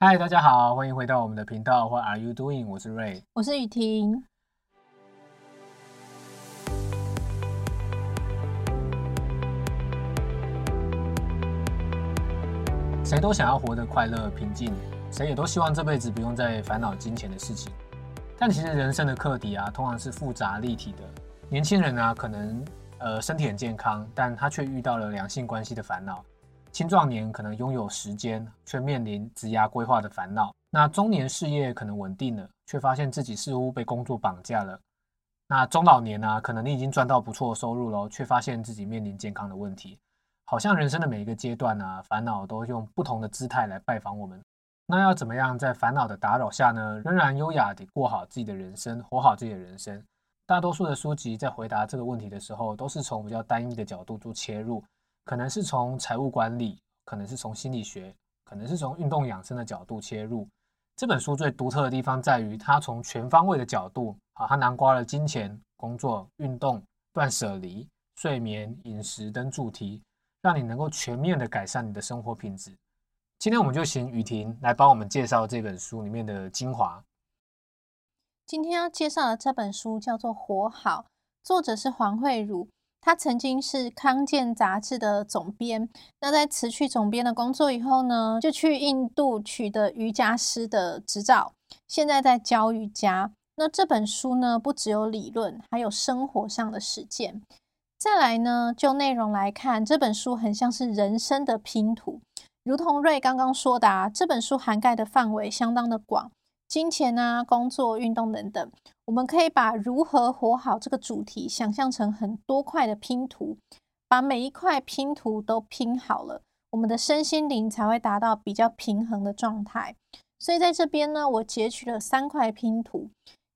嗨，大家好，欢迎回到我们的频道。What are you doing？我是 Ray，我是雨婷。谁都想要活得快乐平静，谁也都希望这辈子不用再烦恼金钱的事情。但其实人生的课题啊，通常是复杂立体的。年轻人啊，可能呃身体很健康，但他却遇到了两性关系的烦恼。青壮年可能拥有时间，却面临职涯规划的烦恼。那中年事业可能稳定了，却发现自己似乎被工作绑架了。那中老年呢？可能你已经赚到不错的收入了，却发现自己面临健康的问题。好像人生的每一个阶段呢，烦恼都用不同的姿态来拜访我们。那要怎么样在烦恼的打扰下呢，仍然优雅地过好自己的人生，活好自己的人生？大多数的书籍在回答这个问题的时候，都是从比较单一的角度做切入。可能是从财务管理，可能是从心理学，可能是从运动养生的角度切入。这本书最独特的地方在于，它从全方位的角度，啊，它囊括了金钱、工作、运动、断舍离、睡眠、饮食等主题，让你能够全面的改善你的生活品质。今天我们就请雨婷来帮我们介绍这本书里面的精华。今天要介绍的这本书叫做《活好》，作者是黄慧茹。他曾经是康健杂志的总编，那在辞去总编的工作以后呢，就去印度取得瑜伽师的执照，现在在教瑜伽。那这本书呢，不只有理论，还有生活上的实践。再来呢，就内容来看，这本书很像是人生的拼图，如同瑞刚刚说的，啊，这本书涵盖的范围相当的广。金钱啊，工作、运动等等，我们可以把如何活好这个主题想象成很多块的拼图，把每一块拼图都拼好了，我们的身心灵才会达到比较平衡的状态。所以在这边呢，我截取了三块拼图。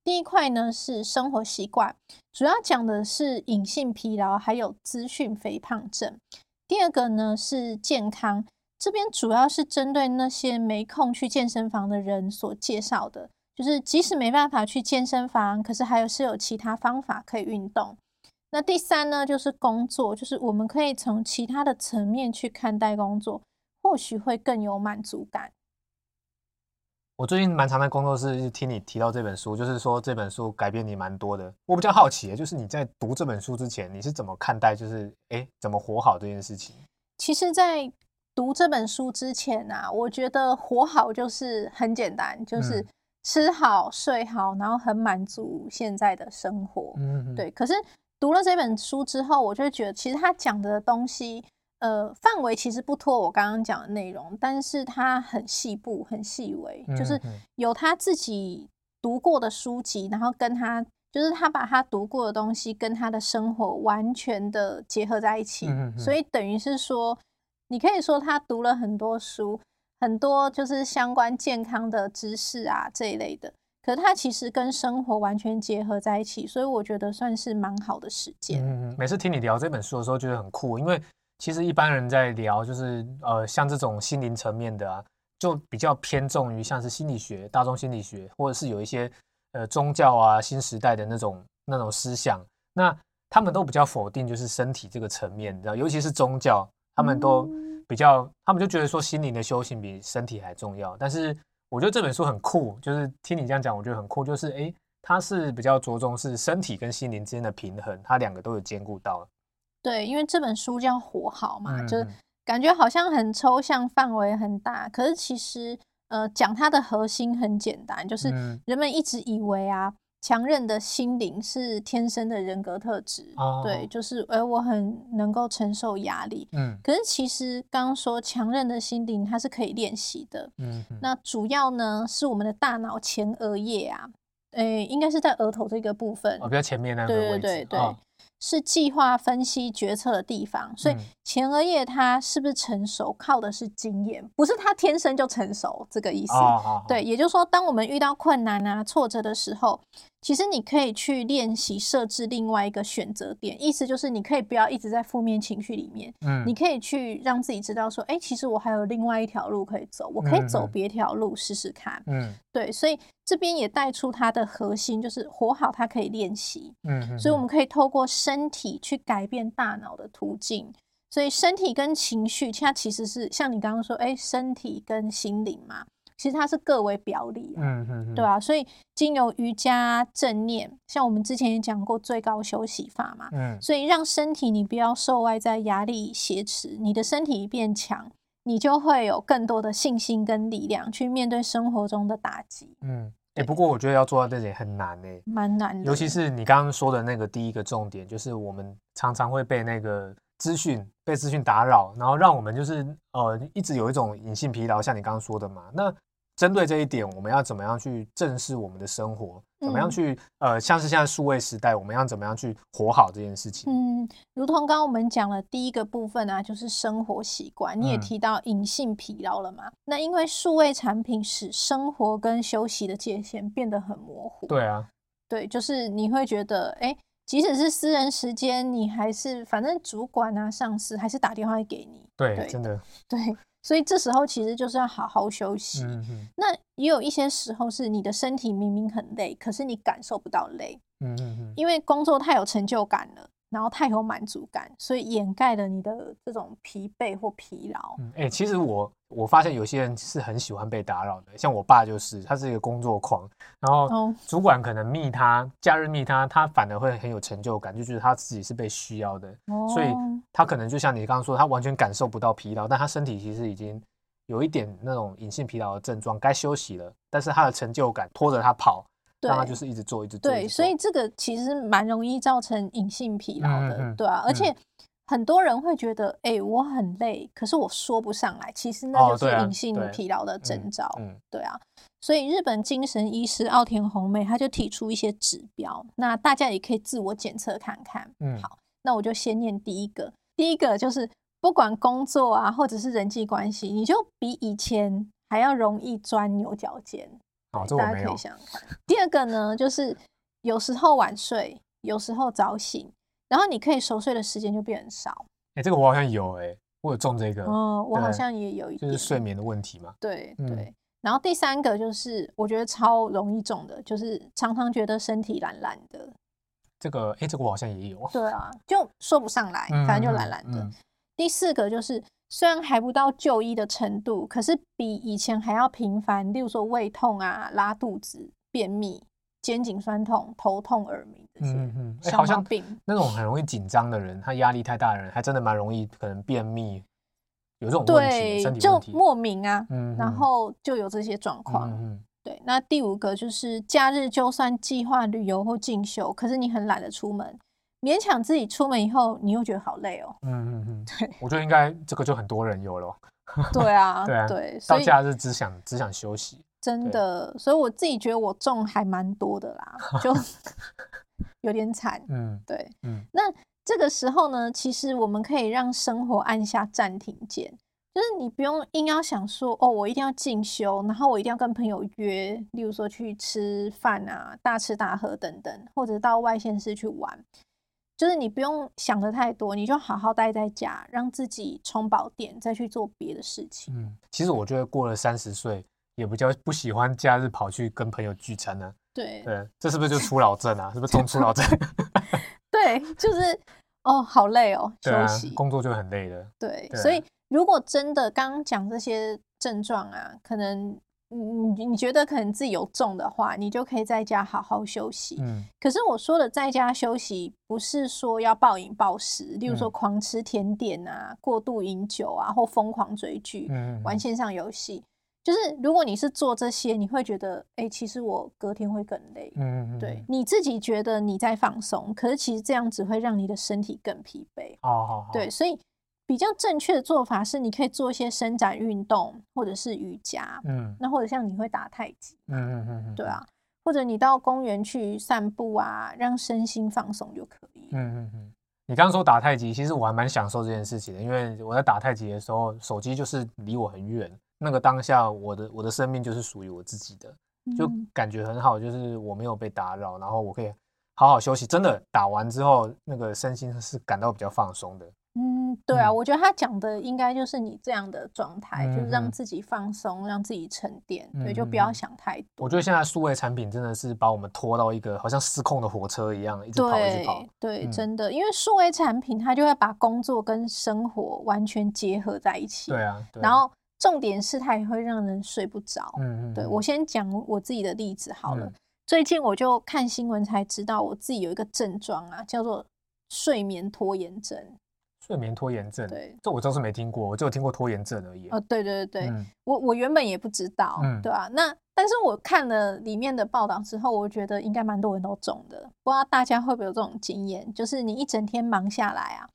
第一块呢是生活习惯，主要讲的是隐性疲劳还有资讯肥胖症。第二个呢是健康。这边主要是针对那些没空去健身房的人所介绍的，就是即使没办法去健身房，可是还有是有其他方法可以运动。那第三呢，就是工作，就是我们可以从其他的层面去看待工作，或许会更有满足感。我最近蛮常在工作室听你提到这本书，就是说这本书改变你蛮多的。我比较好奇，就是你在读这本书之前，你是怎么看待，就是哎，怎么活好这件事情？其实，在读这本书之前啊，我觉得活好就是很简单，就是吃好睡好，然后很满足现在的生活。嗯，对。可是读了这本书之后，我就觉得其实他讲的东西，呃，范围其实不脱我刚刚讲的内容，但是他很细部、很细微，就是有他自己读过的书籍，然后跟他就是他把他读过的东西跟他的生活完全的结合在一起，所以等于是说。你可以说他读了很多书，很多就是相关健康的知识啊这一类的，可是它其实跟生活完全结合在一起，所以我觉得算是蛮好的实践。嗯，每次听你聊这本书的时候，觉得很酷，因为其实一般人在聊就是呃像这种心灵层面的啊，就比较偏重于像是心理学、大众心理学，或者是有一些呃宗教啊、新时代的那种那种思想，那他们都比较否定就是身体这个层面，你知道，尤其是宗教。他们都比较，他们就觉得说心灵的修行比身体还重要。但是我觉得这本书很酷，就是听你这样讲，我觉得很酷。就是哎，它是比较着重是身体跟心灵之间的平衡，它两个都有兼顾到。对，因为这本书叫活好嘛，就是感觉好像很抽象，范围很大。可是其实呃，讲它的核心很简单，就是人们一直以为啊。强韧的心灵是天生的人格特质，对，就是哎，我很能够承受压力。嗯，可是其实刚刚说强韧的心灵它是可以练习的。嗯，那主要呢是我们的大脑前额叶啊，哎，应该是在额头这个部分，哦，比较前面那个位置。对对对。是计划、分析、决策的地方，所以前额叶它是不是成熟，靠的是经验，不是它天生就成熟这个意思。对，也就是说，当我们遇到困难啊、挫折的时候，其实你可以去练习设置另外一个选择点，意思就是你可以不要一直在负面情绪里面，嗯，你可以去让自己知道说，哎，其实我还有另外一条路可以走，我可以走别条路试试看。嗯，对，所以这边也带出它的核心，就是活好，它可以练习。嗯，所以我们可以透过身。体去改变大脑的途径，所以身体跟情绪，它其实是像你刚刚说，哎，身体跟心灵嘛，其实它是各为表里啊，嗯嗯，对啊，所以经由瑜伽正念，像我们之前也讲过最高休息法嘛，嗯所以让身体你不要受外在压力挟持，你的身体变强，你就会有更多的信心跟力量去面对生活中的打击，嗯，哎，不过我觉得要做到这点很难呢。蛮难的。尤其是你刚刚说的那个第一个重点，就是我们常常会被那个资讯被资讯打扰，然后让我们就是呃一直有一种隐性疲劳，像你刚刚说的嘛。那针对这一点，我们要怎么样去正视我们的生活？怎么样嗯去呃，像是现在数位时代，我们要怎么样去活好这件事情？嗯，如同刚刚我们讲了第一个部分啊，就是生活习惯。你也嗯提到隐性疲劳了嘛？那因为数位产品使生活跟休息的界限变得很模糊。对啊，对，就是你会觉得，哎，即使是私人时间，你还是反正主管啊、上司还是打电话会给你。对，对真的，对，所以这时候其实就是要好好休息。那也有一些时候是你的身体明明很累，可是你感受不到累，嗯嗯嗯，因为工作太有成就感了，然后太有满足感，所以掩盖了你的这种疲惫或疲劳。嗯，哎、其实我我发现有些人是很喜欢被打扰的，像我爸就是，他是一个工作狂，然后哦主管可能密他，假日密他，他反而会很有成就感，就觉得他自己是被需要的，所以哦他可能就像你刚刚说，他完全感受不到疲劳，但他身体其实已经有一点那种隐性疲劳的症状，该休息了，但是他的成就感拖着他跑，让他就是一直做，一直做，对，所以这个其实蛮容易造成隐性疲劳的，嗯嗯嗯对啊，而嗯且很多人会觉得，哎、我很累，可是我说不上来，其实那就是隐性疲劳的征兆，嗯对啊。所以日本精神医师奥田红美他就提出一些指标，那大家也可以自我检测看看。嗯好那我就先念第一个，第一个就是不管工作啊，或者是人际关系，你就比以前还要容易钻牛角尖。大家可以这我没有，想想看。第二个呢，就是有时候晚睡，有时候早醒，然后你可以熟睡的时间就变很少。哎、这个我好像有、哎，我有中这个，哦，我好像也有一点，就是睡眠的问题嘛，嗯对对。然后第三个就是我觉得超容易中的，就是常常觉得身体懒懒的。这个，哎、这个我好像也有，对啊，就说不上来，反正就懒懒的。嗯第四个就是虽然还不到就医的程度，可是比以前还要频繁，例如说胃痛啊、拉肚子、便秘、肩颈酸痛、头痛、耳鸣这些嗯嗯，好像毛病。那种很容易紧张的人，他压力太大的人，还真的蛮容易可能便秘，有这种问题，对，就。莫名啊，嗯然后就有这些状况。嗯对，那第五个就是假日就算计划旅游或进修，可是你很懒得出门，勉强自己出门以后，你又觉得好累哦。嗯嗯嗯，对，我觉得应该这个就很多人有了 对啊，对啊对，到假日只想只想休息。真的，所以我自己觉得我中还蛮多的啦，就有点惨。嗯对，嗯那这个时候呢，其实我们可以让生活按下暂停键，就是你不用硬要想说，哦，我一定要进修，然后我一定要跟朋友约，例如说去吃饭啊、大吃大喝等等，或者到外县市去玩。就是你不用想的太多，你就好好待在家，让自己充饱电，再去做别的事情。嗯，其实我觉得过了三十岁，也比较不喜欢假日跑去跟朋友聚餐呢、对对，这是不是就 初老症啊？是不是中初老症？对，就是哦，好累哦，休息。，工作就很累的。对，对啊所以如果真的刚刚讲这些症状啊，可能你你你觉得可能自己有重的话，你就可以在家好好休息。嗯可是我说的在家休息，不是说要暴饮暴食，例如说嗯狂吃甜点啊、过度饮酒啊，或疯狂追剧、玩线上游戏。就是如果你是做这些，你会觉得，哎、其实我隔天会更累。嗯嗯，对，你自己觉得你在放松，可是其实这样只会让你的身体更疲惫。好好好，对，所以比较正确的做法是，你可以做一些伸展运动，或者是瑜伽，嗯那或者像你会打太极，嗯嗯嗯嗯，对啊，或者你到公园去散步啊，让身心放松就可以。嗯嗯嗯。你刚刚说打太极，其实我还蛮享受这件事情的，因为我在打太极的时候，手机就是离我很远，那个当下我的我的生命就是属于我自己的，就嗯感觉很好，就是我没有被打扰，然后我可以好好休息。真的打完之后，那个身心是感到比较放松的。嗯，对啊，嗯我觉得他讲的应该就是你这样的状态，就是让自己放松，让自己沉淀，对，嗯就不要想太多。我觉得现在数位产品真的是把我们拖到一个好像失控的火车一样，一直跑一直跑对。对，嗯真的，因为数位产品它就会把工作跟生活完全结合在一起。对啊，对啊然后重点是它也会让人睡不着。嗯嗯，对我先讲我自己的例子好了。嗯最近我就看新闻才知道，我自己有一个症状啊，叫做睡眠拖延症。睡眠拖延症，对，这我倒是没听过，我只有听过拖延症而已。哦，对对对对，嗯我我原本也不知道，嗯对吧、那但是我看了里面的报道之后，我觉得应该蛮多人都中的。不知道大家会不会有这种经验，就是你一整天忙下来啊，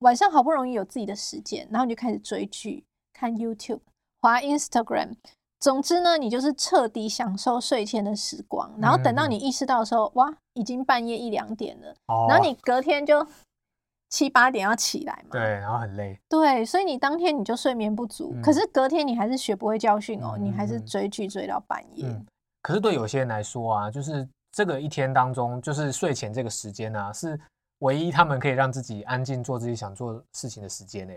晚上好不容易有自己的时间，然后你就开始追剧、看 YouTube、滑 Instagram。总之呢，你就是彻底享受睡前的时光，然后等到你意识到的时候，哇，已经半夜一两点了，哦然后你隔天就七八点要起来嘛，对，然后很累，对，所以你当天你就睡眠不足，嗯可是隔天你还是学不会教训哦，嗯你还是追剧追到半夜。嗯。可是对有些人来说啊，就是这个一天当中，就是睡前这个时间啊，是唯一他们可以让自己安静做自己想做事情的时间呢。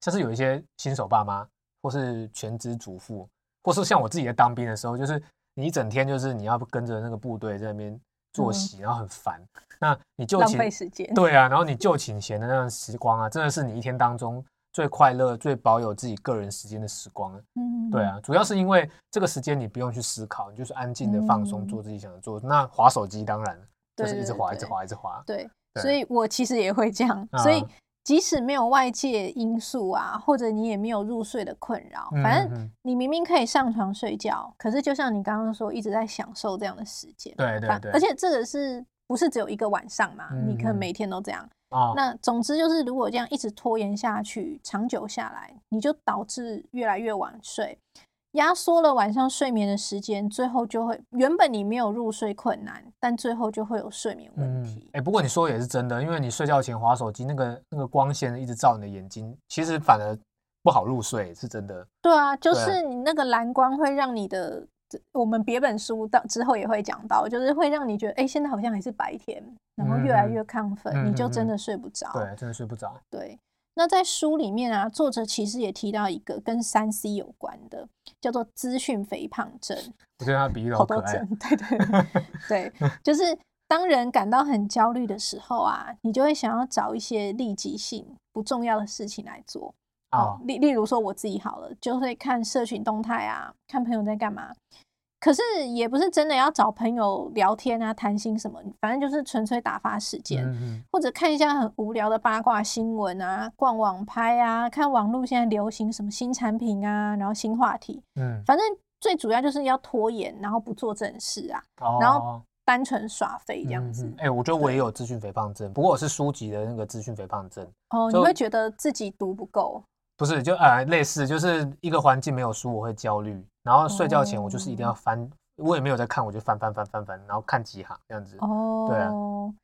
像是有一些新手爸妈，或是全职主妇，或是像我自己在当兵的时候，就是你一整天就是你要跟着那个部队在那边作嗯息，然后很烦。那你就浪寝费时间。对啊，然后你就寝前的那段时光啊，真的是你一天当中最快乐、最保有自己个人时间的时光了。嗯对，啊，主要是因为这个时间你不用去思考，你就是安静的放松，嗯做自己想做。那划手机当然就是一直划，一直对滑，一直划。对，所以我其实也会这样。所以啊即使没有外界因素啊，或者你也没有入睡的困扰，嗯反正你明明可以上床睡觉，可是就像你刚刚说，一直在享受这样的时间。反对对对，而且这个是不是只有一个晚上嘛？你可能每天都这样。啊，那总之就是，如果这样一直拖延下去，长久下来，你就导致越来越晚睡，压缩了晚上睡眠的时间，最后就会原本你没有入睡困难，但最后就会有睡眠问嗯，题。哎，不过你说的也是真的，因为你睡觉前划手机，那个那个光线一直照你的眼睛，其实反而不好入睡，是真的。对啊，就是你那个蓝光会让你的，我们别本书到之后也会讲到，就是会让你觉得，哎、现在好像还是白天，然后越来越亢奋，你就真的睡不着。对，真的睡不着。对，那在书里面啊，作者其实也提到一个跟三 C 有关的，叫做资讯肥胖症。我觉得他比喻好好可爱多症，对对对，就是当人感到很焦虑的时候啊，你就会想要找一些立即性不重要的事情来做。啊哦，。例例如说我自己好了，就会看社群动态啊，看朋友在干嘛。可是也不是真的要找朋友聊天啊、谈心什么，反正就是纯粹打发时间。嗯嗯或者看一下很无聊的八卦新闻啊，逛网拍啊，看网络现在流行什么新产品啊，然后新话题，嗯，反正最主要就是要拖延，然后不做正事啊，哦然后单纯耍废这样子。哎、诶我觉得我也有资讯肥胖症，不过我是书籍的那个资讯肥胖症，哦，你会觉得自己读不够，不是就呃类似，就是一个环境没有书我会焦虑，然后睡觉前我就是一定要哦翻，我也没有在看，我就翻翻翻翻翻，然后看几行这样子。哦，对啊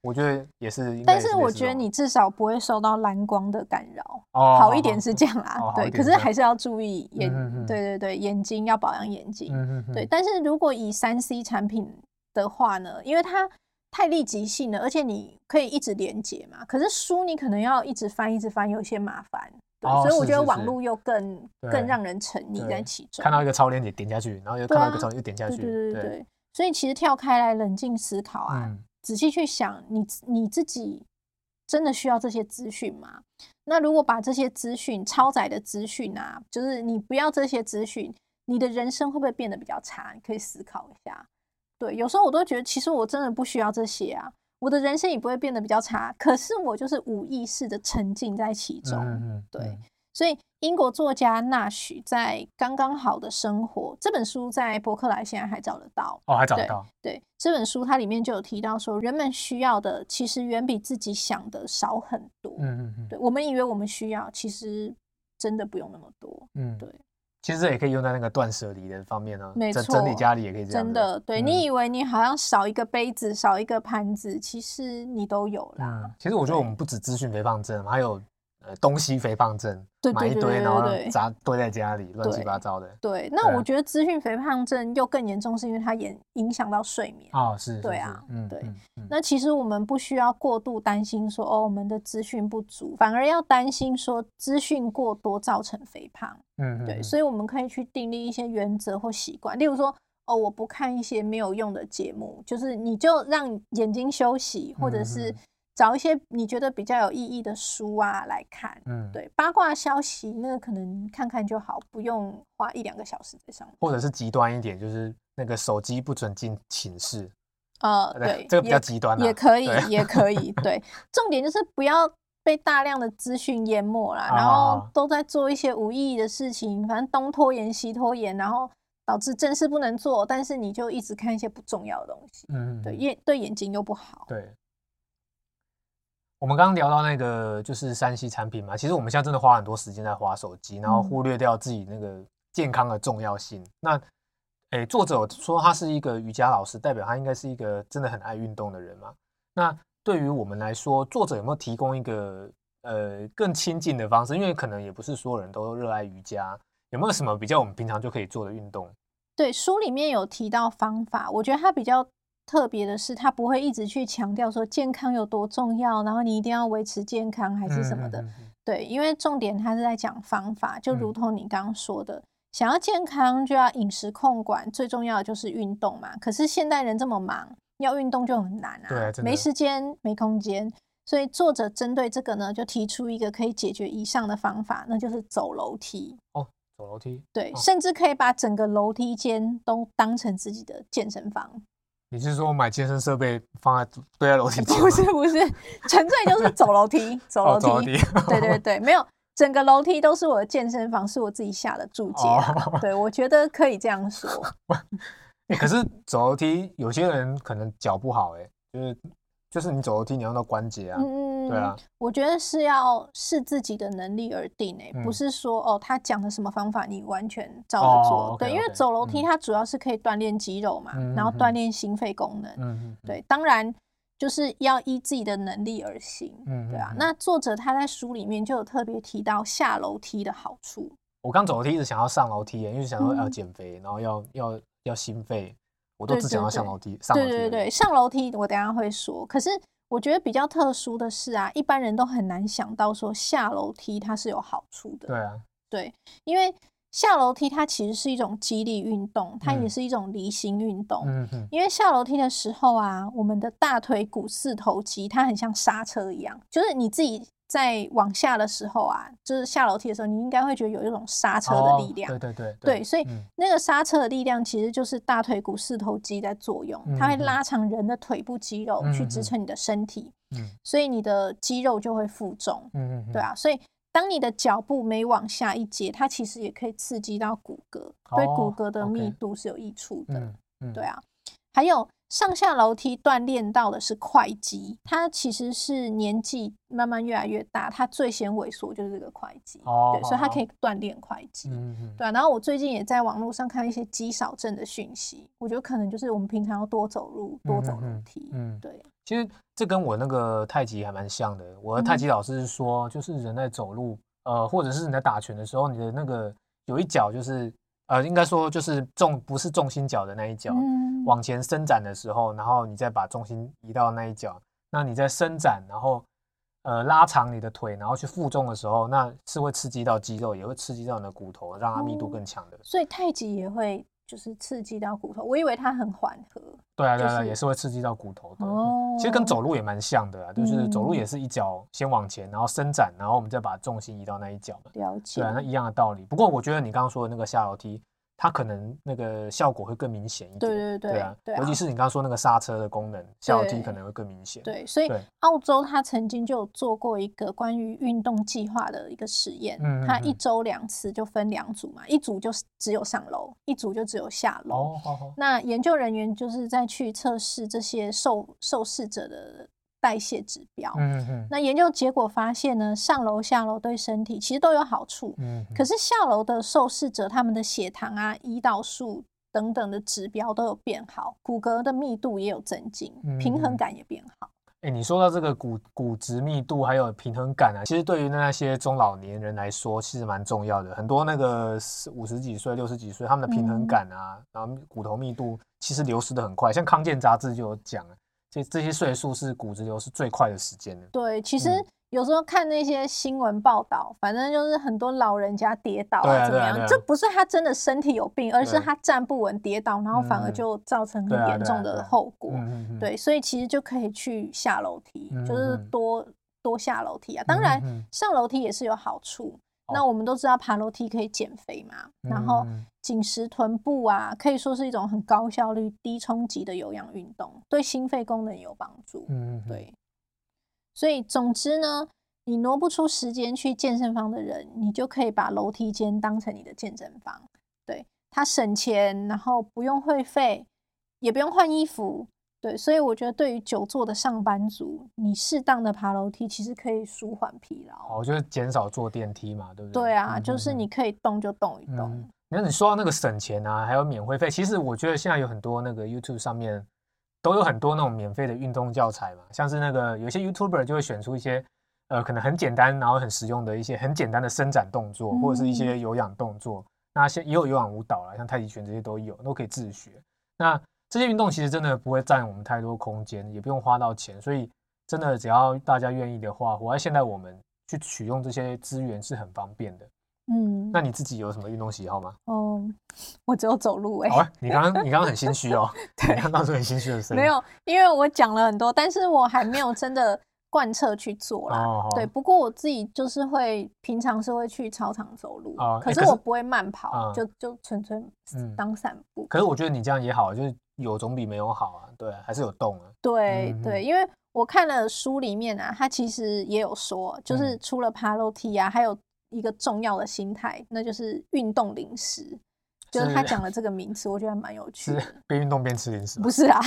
我觉得也是但也是我觉得你至少不会受到蓝光的干扰，哦好一点是这样啦。哦对，可是还是要注意眼，对对对，眼睛要保养眼睛。对，但是如果以三 C 产品的话呢，因为它太立即性了，而且你可以一直连接嘛。可是书你可能要一直翻，一直翻，有些麻烦。对，哦所以我觉得网络又更对更让人沉溺在其中。看到一个超链接点下去，然后又看到一个超又点下对去，对对对对，所以其实跳开来冷静思考啊，嗯仔细去想你自你自己真的需要这些资讯吗？那如果把这些资讯超载的资讯啊，就是你不要这些资讯，你的人生会不会变得比较差？你可以思考一下。对，有时候我都觉得，其实我真的不需要这些啊，我的人生也不会变得比较差。可是我就是无意识的沉浸在其中。嗯嗯对嗯所以，英国作家纳许在《刚刚好的生活》这本书在博客来现在还找得到。哦还找得对到，对这本书，它里面就有提到说，人们需要的其实远比自己想的少很多。嗯嗯嗯对我们以为我们需要，其实真的不用那么多。嗯，对，其实这也可以用在那个断舍离的方面呢，没整整理家里也可以这样，真的，对、嗯。你以为你好像少一个杯子、少一个盘子，其实你都有啦。嗯，其实我觉得我对。们不止资讯肥胖症，还有呃东西肥胖症，对买一堆对对对然后对砸堆在家里，乱七八糟的。对，对啊那我觉得资讯肥胖症又更严重，是因为它也影响到睡眠。哦，是，对啊嗯，对那其实我们不需要过度担心说哦，我们的资讯不足，反而要担心说资讯过多造成肥胖。对，嗯嗯嗯所以我们可以去订立一些原则或习惯，例如说哦，我不看一些没有用的节目，就是你就让眼睛休息，或者是嗯找一些你觉得比较有意义的书啊来看。嗯，对，八卦消息那个可能看看就好，不用花一两个小时在上面。或者是极端一点，就是那个手机不准进寝室，呃，对，这个比较极端啦也可以，也可以。对，重点就是不要被大量的资讯淹没啦，然后哦都在做一些无意义的事情，反正东拖延西拖延，然后导致正事不能做，但是你就一直看一些不重要的东西，嗯，对眼对眼睛又不好。对。我们刚刚聊到那个就是山西产品嘛，其实我们现在真的花很多时间在划手机，然后嗯忽略掉自己那个健康的重要性。那，诶，作者说他是一个瑜伽老师，代表他应该是一个真的很爱运动的人嘛。那对于我们来说，作者有没有提供一个呃更亲近的方式？因为可能也不是所有人都热爱瑜伽，有没有什么比较我们平常就可以做的运动？对，书里面有提到方法，我觉得它比较特别的是，他不会一直去强调说健康有多重要，然后你一定要维持健康还是什么的。嗯嗯嗯对，因为重点他是在讲方法，就如嗯同你刚刚说的，想要健康就要饮食控管，最重要的就是运动嘛。可是现代人这么忙，要运动就很难啊，没时间、没空间。所以作者针对这个呢，就提出一个可以解决以上的方法，那就是走楼梯。哦走楼梯。对，哦甚至可以把整个楼梯间都当成自己的健身房。你是说买健身设备放在堆在楼梯间？不是不是，纯粹就是走楼梯，走楼哦，梯。哦楼梯。对对对，没有，整个楼梯都是我的健身房，是我自己下的注解啊。哦对，我觉得可以这样说。欸可是走楼梯，有些人可能脚不好、欸，就是就是你走楼梯，你要用到关节啊，嗯，对啊，我觉得是要视自己的能力而定诶、嗯不是说哦他讲的什么方法你完全照着哦做。对，因为走楼梯嗯它主要是可以锻炼肌肉嘛，嗯然后锻炼心肺功能。对，当然就是要依自己的能力而行。嗯，对啊，那作者他在书里面就有特别提到下楼梯的好处。我刚走楼梯一直想要上楼梯、欸，因为想要要嗯减肥，然后要要要心肺，我都只想对对要上楼梯，上楼梯。对对对，上楼梯我等下会说。可是我觉得比较特殊的是啊，一般人都很难想到说下楼梯它是有好处的。对啊，对，因为下楼梯它其实是一种肌力运动，它也嗯是一种离心运动。嗯嗯，因为下楼梯的时候啊，我们的大腿股四头肌它很像刹车一样，就是你自己在往下的时候啊，就是下楼梯的时候，你应该会觉得有一种刹车的力量。哦对对对对，所以嗯那个刹车的力量其实就是大腿股四头肌在作用，它会拉长人的腿部肌肉去支撑你的身体，嗯所以你的肌肉就会负重。嗯嗯，对啊，所以当你的脚步每往下一节，它其实也可以刺激到骨骼，对骨哦骼的密度是有益处的。嗯嗯，对啊，还有上下楼梯锻炼到的是会肌，它其实是年纪慢慢越来越大，它最先萎缩就是这个会肌，哦对，所以它哦可以锻炼会肌。嗯嗯对啊，然后我最近也在网络上看一些肌少症的讯息，我觉得可能就是我们平常要多走路、多走楼梯。嗯，对，其实这跟我那个太极还蛮像的。我的太嗯极老师是说，就是人在走路，呃，或者是你在打拳的时候，你的那个有一脚就是，呃，应该说就是重不是重心脚的那一脚，嗯，往前伸展的时候，然后你再把重心移到那一脚，那你在伸展，然后呃拉长你的腿，然后去负重的时候，那是会刺激到肌肉，也会刺激到你的骨头，让它密度哦更强的。所以太极也会就是刺激到骨头，我以为它很缓和。对啊，对啊，就是也是会刺激到骨头的。哦其实跟走路也蛮像的啊，就是走路嗯也是一脚先往前，然后伸展，然后我们再把重心移到那一脚嘛。了解。对啊，那一样的道理。不过我觉得你刚刚说的那个下楼梯，它可能那个效果会更明显一点。对对对啊，对啊尤其是你刚刚说那个刹车的功能，下楼梯可能会更明显。对，所以澳洲他曾经就有做过一个关于运动计划的一个实验，嗯嗯他一嗯周两次就分两组嘛，一组就只有上楼，一组就只有下楼。哦，好好。那研究人员就是在去测试这些受受试者的代谢指标。嗯嗯那研究结果发现呢，上楼下楼对身体其实都有好处，嗯，可是下楼的受试者他们的血糖啊、胰岛素等等的指标都有变好，骨骼的密度也有增进，平衡嗯感也变好。哎、你说到这个骨骨质密度还有平衡感啊，其实对于那些中老年人来说，其实蛮重要的。很多那个五十几岁、六十几岁，他们的平衡嗯感啊，然后骨头密度其实流失的很快。像康健杂志就有讲，这这些岁数是骨质流失最快的时间了。对，其实嗯有时候看那些新闻报道，反正就是很多老人家跌倒啊啊，怎么样？这不是他真的身体有病，而是他站不稳跌倒，然后反而嗯就造成很严重的后果。对，所以其实就可以去下楼梯，就是多多下楼梯啊。当然上楼梯也是有好处。那哦我们都知道爬楼梯可以减肥嘛，然后紧实臀部啊，可以说是一种很高效率、低冲击的有氧运动，对心肺功能有帮助。嗯，嗯，对，所以总之呢，你挪不出时间去健身房的人，你就可以把楼梯间当成你的健身房。对，它省钱，然后不用会费，也不用换衣服。对，所以我觉得对于久坐的上班族，你适当的爬楼梯，其实可以舒缓疲劳。哦，就是减少坐电梯嘛，对不对？对啊，嗯就是嗯你可以动就动一动。嗯那你说到那个省钱啊，还有免会费，其实我觉得现在有很多那个 YouTube 上面都有很多那种免费的运动教材嘛，像是那个有些 YouTuber 就会选出一些呃可能很简单，然后很实用的一些很简单的伸展动作，或者是一嗯些有氧动作。那些也有有氧舞蹈啦，像太极拳这些都有，都可以自学。那这些运动其实真的不会占我们太多空间，也不用花到钱，所以真的只要大家愿意的话，活在现在我们去取用这些资源是很方便的。嗯，那你自己有什么运动喜好吗？哦，我只有走路哎、你刚刚你刚刚很心虚哦，你看到出很心虚的声音。没有，因为我讲了很多，但是我还没有真的贯彻去做啦。哦，对，不过我自己就是会平常是会去操场走路，可是我不会慢跑，嗯就就纯粹嗯当散步。可是我觉得你这样也好，就是有总比没有好啊。对，还是有动啊。嗯对对，因为我看了书里面啊，他其实也有说，就是嗯除了爬楼梯啊，还有一个重要的心态，那就是运动零食。就是他是讲的这个名词，我觉得还蛮有趣的。是边运动边吃零食不？是啊，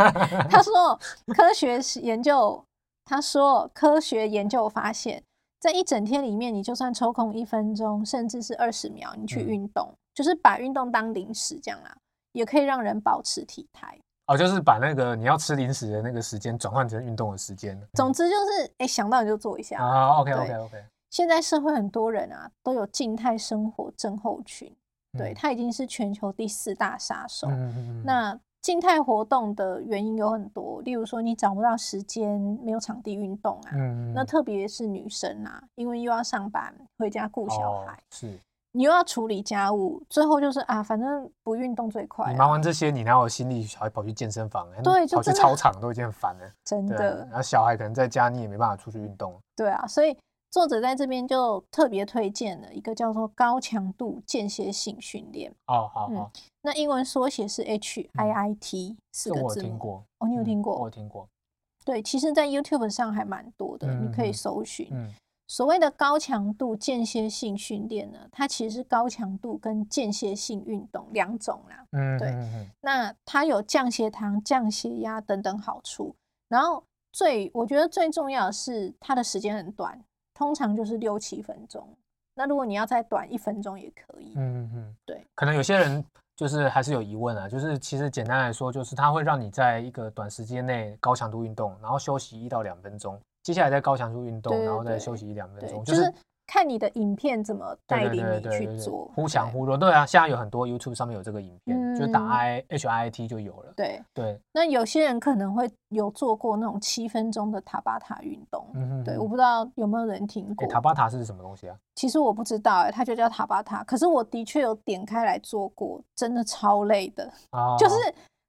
他说 科学研究，他说科学研究发现，在一整天里面，你就算抽空一分钟，甚至是二十秒，你去嗯运动，就是把运动当零食这样啦，也可以让人保持体态。哦，就是把那个你要吃零食的那个时间转换成运动的时间。总之就是，哎、想到你就做一下。啊，OK OK OK，现在社会很多人啊，都有静态生活症候群，对，它已经是全球第四大杀手。嗯嗯那静态活动的原因有很多，例如说你找不到时间，没有场地运动啊。嗯那特别是女生啊，因为又要上班，回家顾小哦孩，是你又要处理家务，最后就是啊，反正不运动最快、你啊。忙完这些，你哪有心力还跑去健身房？跑去对就真的操场都已经很烦了。真的然后小孩可能在家，你也没办法出去运动。对啊，所以作者在这边就特别推荐了一个叫做高强度间歇性训练，哦，好嗯好，那英文缩写是 HIIT 四这我有个字我。听过。哦，你有嗯听过？我有听过。对，其实，在 YouTube 上还蛮多的，你可以搜寻。嗯所谓的高强度间歇性训练呢，它其实是高强度跟间歇性运动两种啦。嗯，对那它有降血糖、降血压等等好处。然后最我觉得最重要的是它的时间很短，通常就是六七分钟。那如果你要再短一分钟也可以。嗯嗯嗯，对，可能有些人就是还是有疑问啊，就是其实简单来说，就是它会让你在一个短时间内高强度运动，然后休息一到两分钟，接下来在高强度运动，对对然后再休息一两分对，钟，就是看你的影片怎么对带领你对对对对对去做，忽强忽弱。对啊，现在有很多 YouTube 上面有这个影片，就是打嗯 I H I T 就有了。对。对，那有些人可能会有做过那种七分钟的塔巴塔运动，对，嗯哼哼我不知道有没有人听诶过。塔巴塔是什么东西啊？其实我不知道、欸，它就叫塔巴塔。可是我的确有点开来做过，真的超累的。啊，就是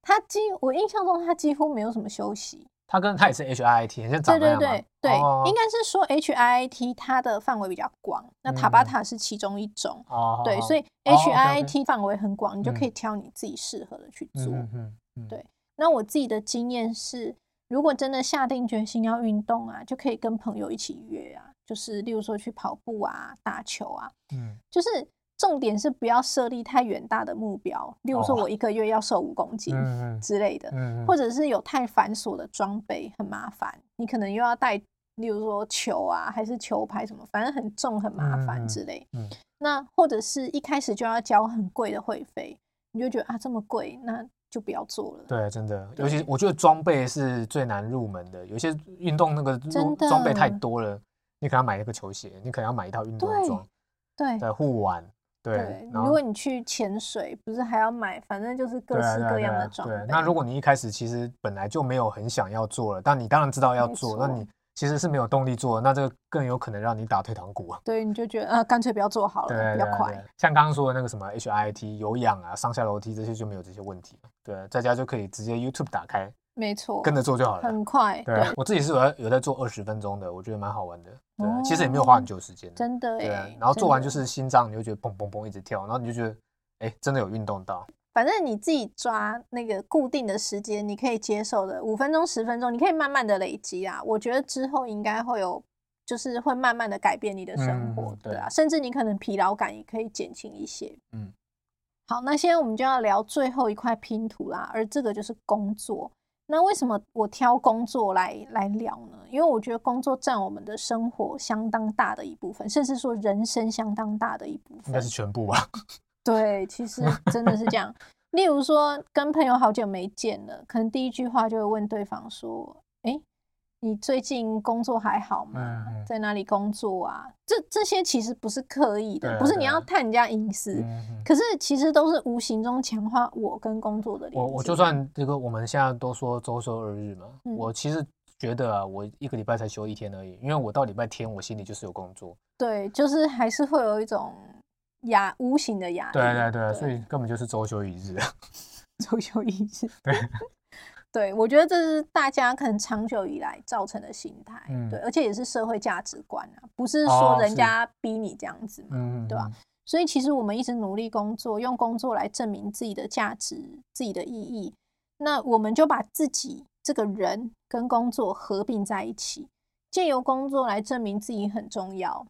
它几，我印象中它几乎没有什么休息。它跟它也是 HIIT，很像长对对对对，哦。应该是说 HIIT 它的范围比较广，那塔巴嗯。塔是其中一种。哦，对，所以 HIIT 范围很广，你就可以嗯。挑你自己适合的去做。嗯嗯嗯，对那我自己的经验是，如果真的下定决心要运动啊，就可以跟朋友一起约啊，就是例如说去跑步啊、打球啊，嗯。就是重点是不要设立太远大的目标，例如说哦。我一个月要瘦五公斤之类的，嗯，或者是有太繁琐的装备很麻烦，你可能又要带，例如说球啊，还是球拍什么，反正很重很麻烦之类。嗯。那或者是一开始就要交很贵的会费，你就觉得啊这么贵，那就不要做了。对，真的，尤其我觉得装备是最难入门的。有些运动那个装备太多了，你可能要买一个球鞋，你可能要买一套运动对装，对。对，护腕，对如果你去潜水，不是还要买，反正就是各式各样对啊对啊的装备。对，那如果你一开始其实本来就没有很想要做了，但你当然知道要做，那你其实是没有动力做，那这个更有可能让你打退堂鼓啊。对，你就觉得啊，干脆不要做好了，对比较快。像刚刚说的那个什么 HIT 有氧啊、上下楼梯这些就没有这些问题了。对，在家就可以直接 YouTube 打开，没错，跟着做就好了，很快。对，我自己是有有在做二十分钟的，我觉得蛮好玩的。对，其实也没有花很久时间，真的。对，然后做完就是心脏，你就觉得砰砰砰一直跳，然后你就觉得哎，真的有运动到。反正你自己抓那个固定的时间，你可以接受的五分钟、十分钟，你可以慢慢的累积啊。我觉得之后应该会有，就是会慢慢的改变你的生活，对啊，甚至你可能疲劳感也可以减轻一些。嗯，好，那现在我们就要聊最后一块拼图啦，而这个就是工作。那为什么我挑工作来来聊呢？因为我觉得工作占我们的生活相当大的一部分，甚至说人生相当大的一部分，应该是全部吧。对，其实真的是这样。例如说，跟朋友好久没见了，可能第一句话就会问对方说：“哎，你最近工作还好吗？在哪里工作啊？”这这些其实不是刻意的，不是你要探人家隐私，可是其实都是无形中强化我跟工作的联我我就算这个，我们现在都说周休二日嘛，我其实觉得啊，我一个礼拜才休一天而已，因为我到礼拜天我心里就是有工作。对，就是还是会有一种。压无形的压力，对对对，所以根本就是周休一日，周休一日，对对，我觉得这是大家可能长久以来造成的心态，对，而且也是社会价值观啊，不是说人家逼你这样子嘛，对吧？所以其实我们一直努力工作，用工作来证明自己的价值、自己的意义，那我们就把自己这个人跟工作合并在一起，借由工作来证明自己很重要。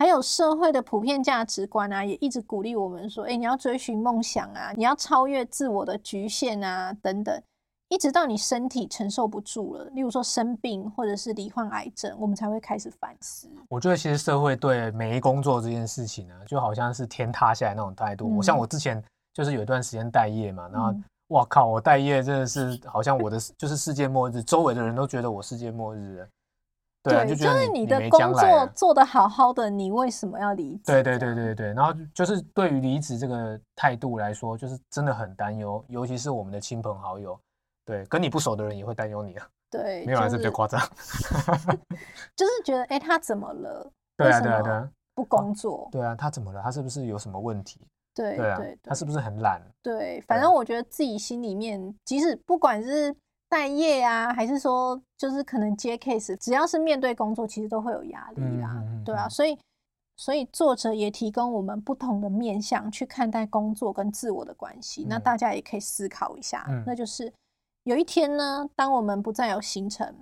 还有社会的普遍价值观啊，也一直鼓励我们说：“哎，你要追寻梦想啊，你要超越自我的局限啊，等等。”一直到你身体承受不住了，例如说生病或者是罹患癌症，我们才会开始反思。我觉得其实社会对没工作这件事情呢，就好像是天塌下来那种态度。我像我之前就是有一段时间待业嘛，然后哇靠，我待业真的是好像我的就是世界末日，周围的人都觉得我世界末日。对，就是你的工作做得好好的，你为什么要离职？对对对对对。然后就是对于离职这个态度来说，就是真的很担忧，尤其是我们的亲朋好友，对，跟你不熟的人也会担忧你啊。对，没有还是比较夸张。就是觉得，哎，他怎么了？对啊对啊对啊，不工作。对啊，他怎么了？他是不是有什么问题？对对对，他是不是很懒？对，反正我觉得自己心里面，即使不管是。待业啊，还是说就是可能接 case，只要是面对工作，其实都会有压力啦，对啊，所以所以作者也提供我们不同的面向去看待工作跟自我的关系，那大家也可以思考一下，那就是有一天呢，当我们不再有行程，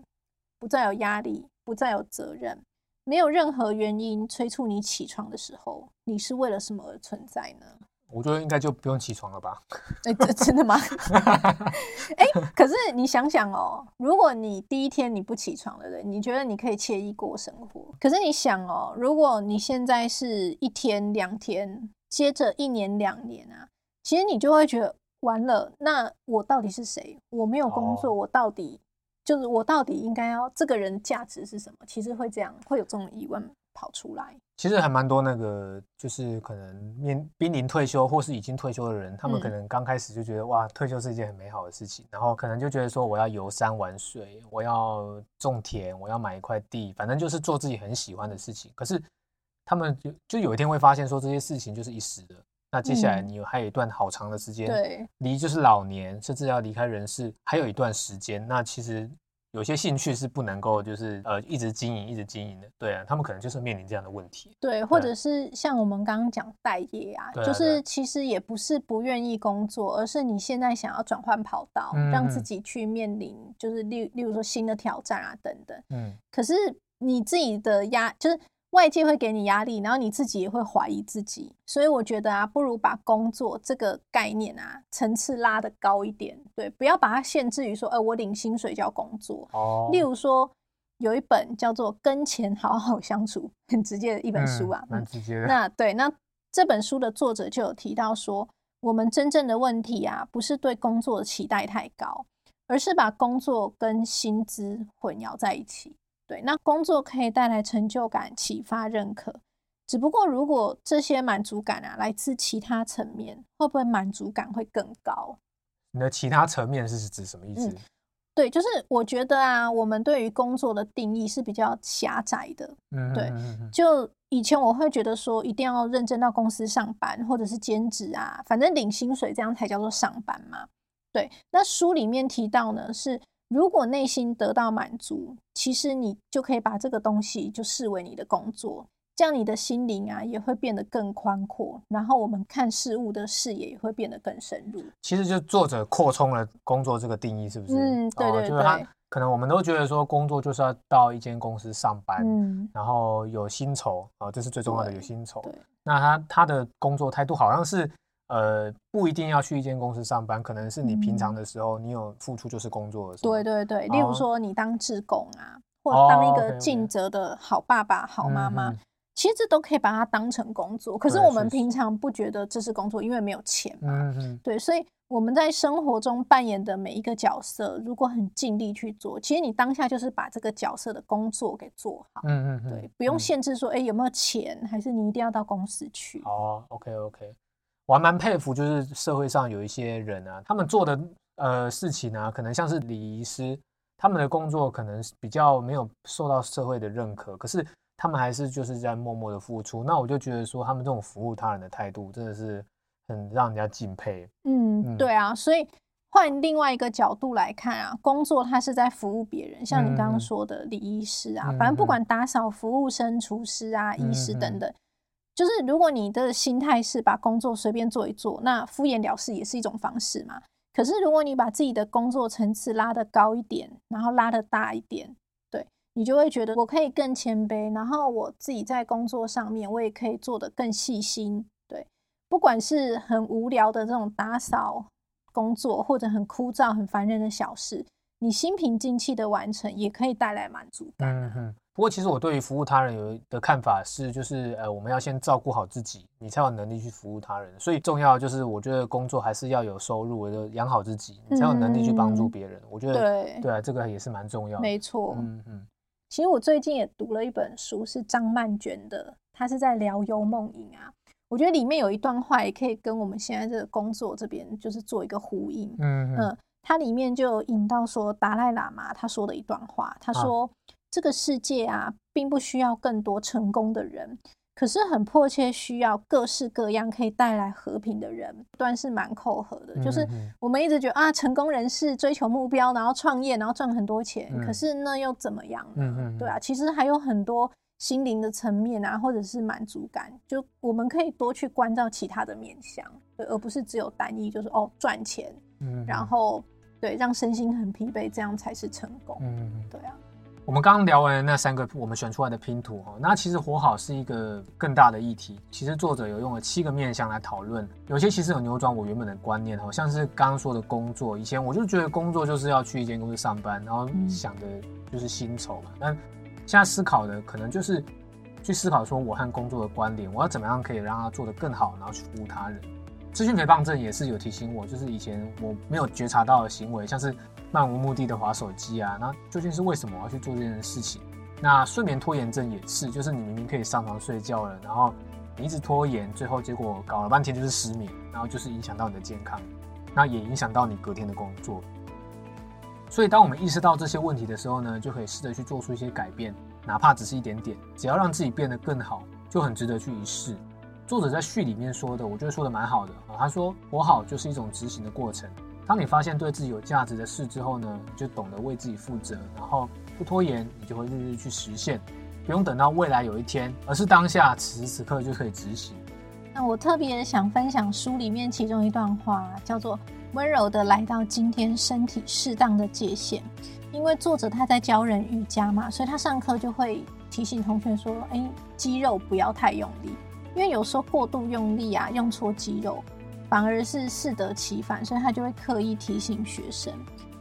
不再有压力，不再有责任，没有任何原因催促你起床的时候，你是为了什么而存在呢？我觉得应该就不用起床了吧？哎，这真的吗？哎，可是你想想哦，如果你第一天你不起床的人，你觉得你可以惬意过生活。可是你想哦，如果你现在是一天两天，接着一年两年啊，其实你就会觉得完了。那我到底是谁？我没有工作，我到底就是我到底应该要这个人价值是什么？其实会这样，会有这种疑问跑出来。其实还蛮多那个，就是可能面濒临退休或是已经退休的人，他们可能刚开始就觉得哇，退休是一件很美好的事情，然后可能就觉得说我要游山玩水，我要种田，我要买一块地，反正就是做自己很喜欢的事情。可是他们就就有一天会发现说这些事情就是一时的，那接下来你还有一段好长的时间，对，离就是老年，甚至要离开人世，还有一段时间。那其实。有些兴趣是不能够，就是呃一直经营、一直经营的，对啊，他们可能就是面临这样的问题。对，或者是像我们刚刚讲待业啊，就是其实也不是不愿意工作，而是你现在想要转换跑道，让自己去面临，就是例例如说新的挑战啊等等。嗯，可是你自己的压就是。外界会给你压力，然后你自己也会怀疑自己，所以我觉得啊，不如把工作这个概念啊层次拉得高一点，对，不要把它限制于说，呃，我领薪水叫工作。哦。例如说，有一本叫做《跟钱好好相处》，很直接的一本书啊，蛮直接的。那对，那这本书的作者就有提到说，我们真正的问题啊，不是对工作的期待太高，而是把工作跟薪资混淆在一起。对，那工作可以带来成就感、启发、认可。只不过，如果这些满足感啊来自其他层面，会不会满足感会更高？你的其他层面是指什么意思？对，就是我觉得啊，我们对于工作的定义是比较狭窄的。嗯，对就以前我会觉得说，一定要认真到公司上班，或者是兼职啊，反正领薪水这样才叫做上班嘛。对，那书里面提到呢，是如果内心得到满足，其实你就可以把这个东西就视为你的工作，这样你的心灵啊也会变得更宽阔，然后我们看事物的视野也会变得更深入。其实就作者扩充了工作这个定义，是不是？嗯对对就是他可能我们都觉得说工作就是要到一间公司上班，嗯，然后有薪酬啊、这是最重要的，对有薪酬。那他他的工作态度好像是呃不一定要去一间公司上班，可能是你平常的时候你有付出就是工作的时候。嗯对对对，例如哦说你当志工啊，或哦当一个尽责的好爸爸、好妈妈，其实这都可以把它当成工作。可是我们平常不觉得这是工作，因为没有钱嘛。嗯嗯对，所以我们在生活中扮演的每一个角色，如果很尽力去做，其实你当下就是把这个角色的工作给做好。嗯嗯嗯，对，不用嗯限制说，哎、有没有钱，还是你一定要到公司去。哦，OK OK，我还蛮佩服，就是社会上有一些人啊，他们做的呃事情啊，可能像是礼仪师，他们的工作可能是比较没有受到社会的认可，可是他们还是就是在默默的付出。那我就觉得说，他们这种服务他人的态度，真的是很让人家敬佩。嗯，嗯对啊，所以换另外一个角度来看啊，工作它是在服务别人，像你刚嗯刚说的礼仪师啊，嗯反正不嗯管打扫、服务生、厨师啊、医师等等，就是如果你的心态是把工作随便做一做，那敷衍了事也是一种方式嘛。可是如果你把自己的工作层次拉得高一点，然后拉得大一点，对你就会觉得我可以更谦卑，然后我自己在工作上面我也可以做得更细心，对。不管是很无聊的这种打扫工作，或者很枯燥、很烦人的小事，你心平静气的完成，也可以带来满足感。嗯哼。不过其实我对于服务他人有的看法是，就是呃，我们要先照顾好自己，你才有能力去服务他人。所以重要就是，我觉得工作还是要有收入，就养好自己，你才有能力去帮助嗯别人。我觉得对，对啊，这个也是蛮重要的。没错。嗯嗯其实我最近也读了一本书，是张曼娟的，她是在聊幽梦影啊。我觉得里面有一段话也可以跟我们现在这个工作这边就是做一个呼应。嗯嗯嗯，它里面就有引到说达赖喇嘛他说的一段话，他啊。说、这个世界啊，并不需要更多成功的人，可是很迫切需要各式各样可以带来和平的人，这段是蛮扣合的。就是我们一直觉得啊，成功人士追求目标，然后创业，然后赚很多钱，可嗯。是那又怎么样呢？嗯嗯嗯对啊，其实还有很多心灵的层面啊，或者是满足感，就我们可以多去关照其他的面向，对，而不是只有单一，就是哦赚钱，嗯然后对让身心很疲惫，这样才是成功。嗯对啊，我们刚刚聊完那三个我们选出来的拼图哦，那其实活好是一个更大的议题。其实作者有用了七个面向来讨论，有些其实有扭转我原本的观念哦，像是刚刚说的工作，以前我就觉得工作就是要去一间公司上班，然后嗯想的就是薪酬嘛。但现在思考的可能就是去思考说我和工作的关联，我要怎么样可以让它做得更好，然后去服务他人。资讯陪伴症也是有提醒我，就是以前我没有觉察到的行为，像是漫无目的的划手机啊，那究竟是为什么我要去做这件事情？那睡眠拖延症也是，就是你明明可以上床睡觉了，然后你一直拖延，最后结果搞了半天就是失眠，然后就是影响到你的健康，那也影响到你隔天的工作。所以，当我们意识到这些问题的时候呢，就可以试着去做出一些改变，哪怕只是一点点，只要让自己变得更好，就很值得去一试。作者在序里面说的，我觉得说的蛮好的啊。他说，活好就是一种执行的过程。当你发现对自己有价值的事之后呢，你就懂得为自己负责，然后不拖延，你就会日日去实现，不用等到未来有一天，而是当下此时此刻就可以执行。那我特别想分享书里面其中一段话，叫做“温柔的来到今天身体适当的界限”。因为作者他在教人瑜伽嘛，所以他上课就会提醒同学说：“哎，肌肉不要太用力，因为有时候过度用力啊，用错肌肉，反而是适得其反。”所以他就会刻意提醒学生。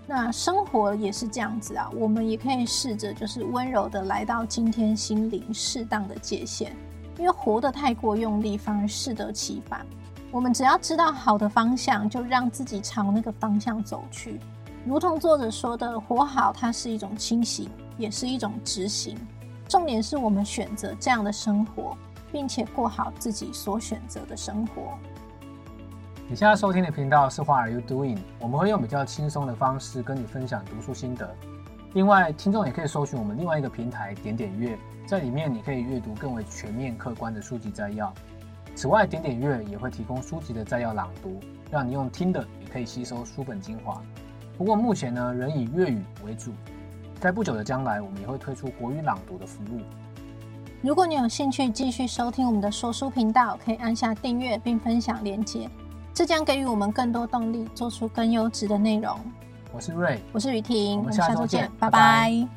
那生活也是这样子啊，我们也可以试着就是温柔的来到今天心灵适当的界限。因为活得太过用力，反而适得其反。我们只要知道好的方向，就让自己朝那个方向走去。如同作者说的，活好它是一种清醒，也是一种执行。重点是我们选择这样的生活，并且过好自己所选择的生活。你现在收听的频道是 What Are You Doing？我们会用比较轻松的方式跟你分享读书心得。另外，听众也可以搜寻我们另外一个平台点点阅，在里面你可以阅读更为全面客观的书籍摘要。此外，点点阅也会提供书籍的摘要朗读，让你用听的也可以吸收书本精华。不过目前呢，仍以粤语为主。在不久的将来，我们也会推出国语朗读的服务。如果你有兴趣继续收听我们的说书频道，可以按下订阅并分享链接，这将给予我们更多动力，做出更优质的内容。我是瑞，我是雨婷，我们下周见，拜拜。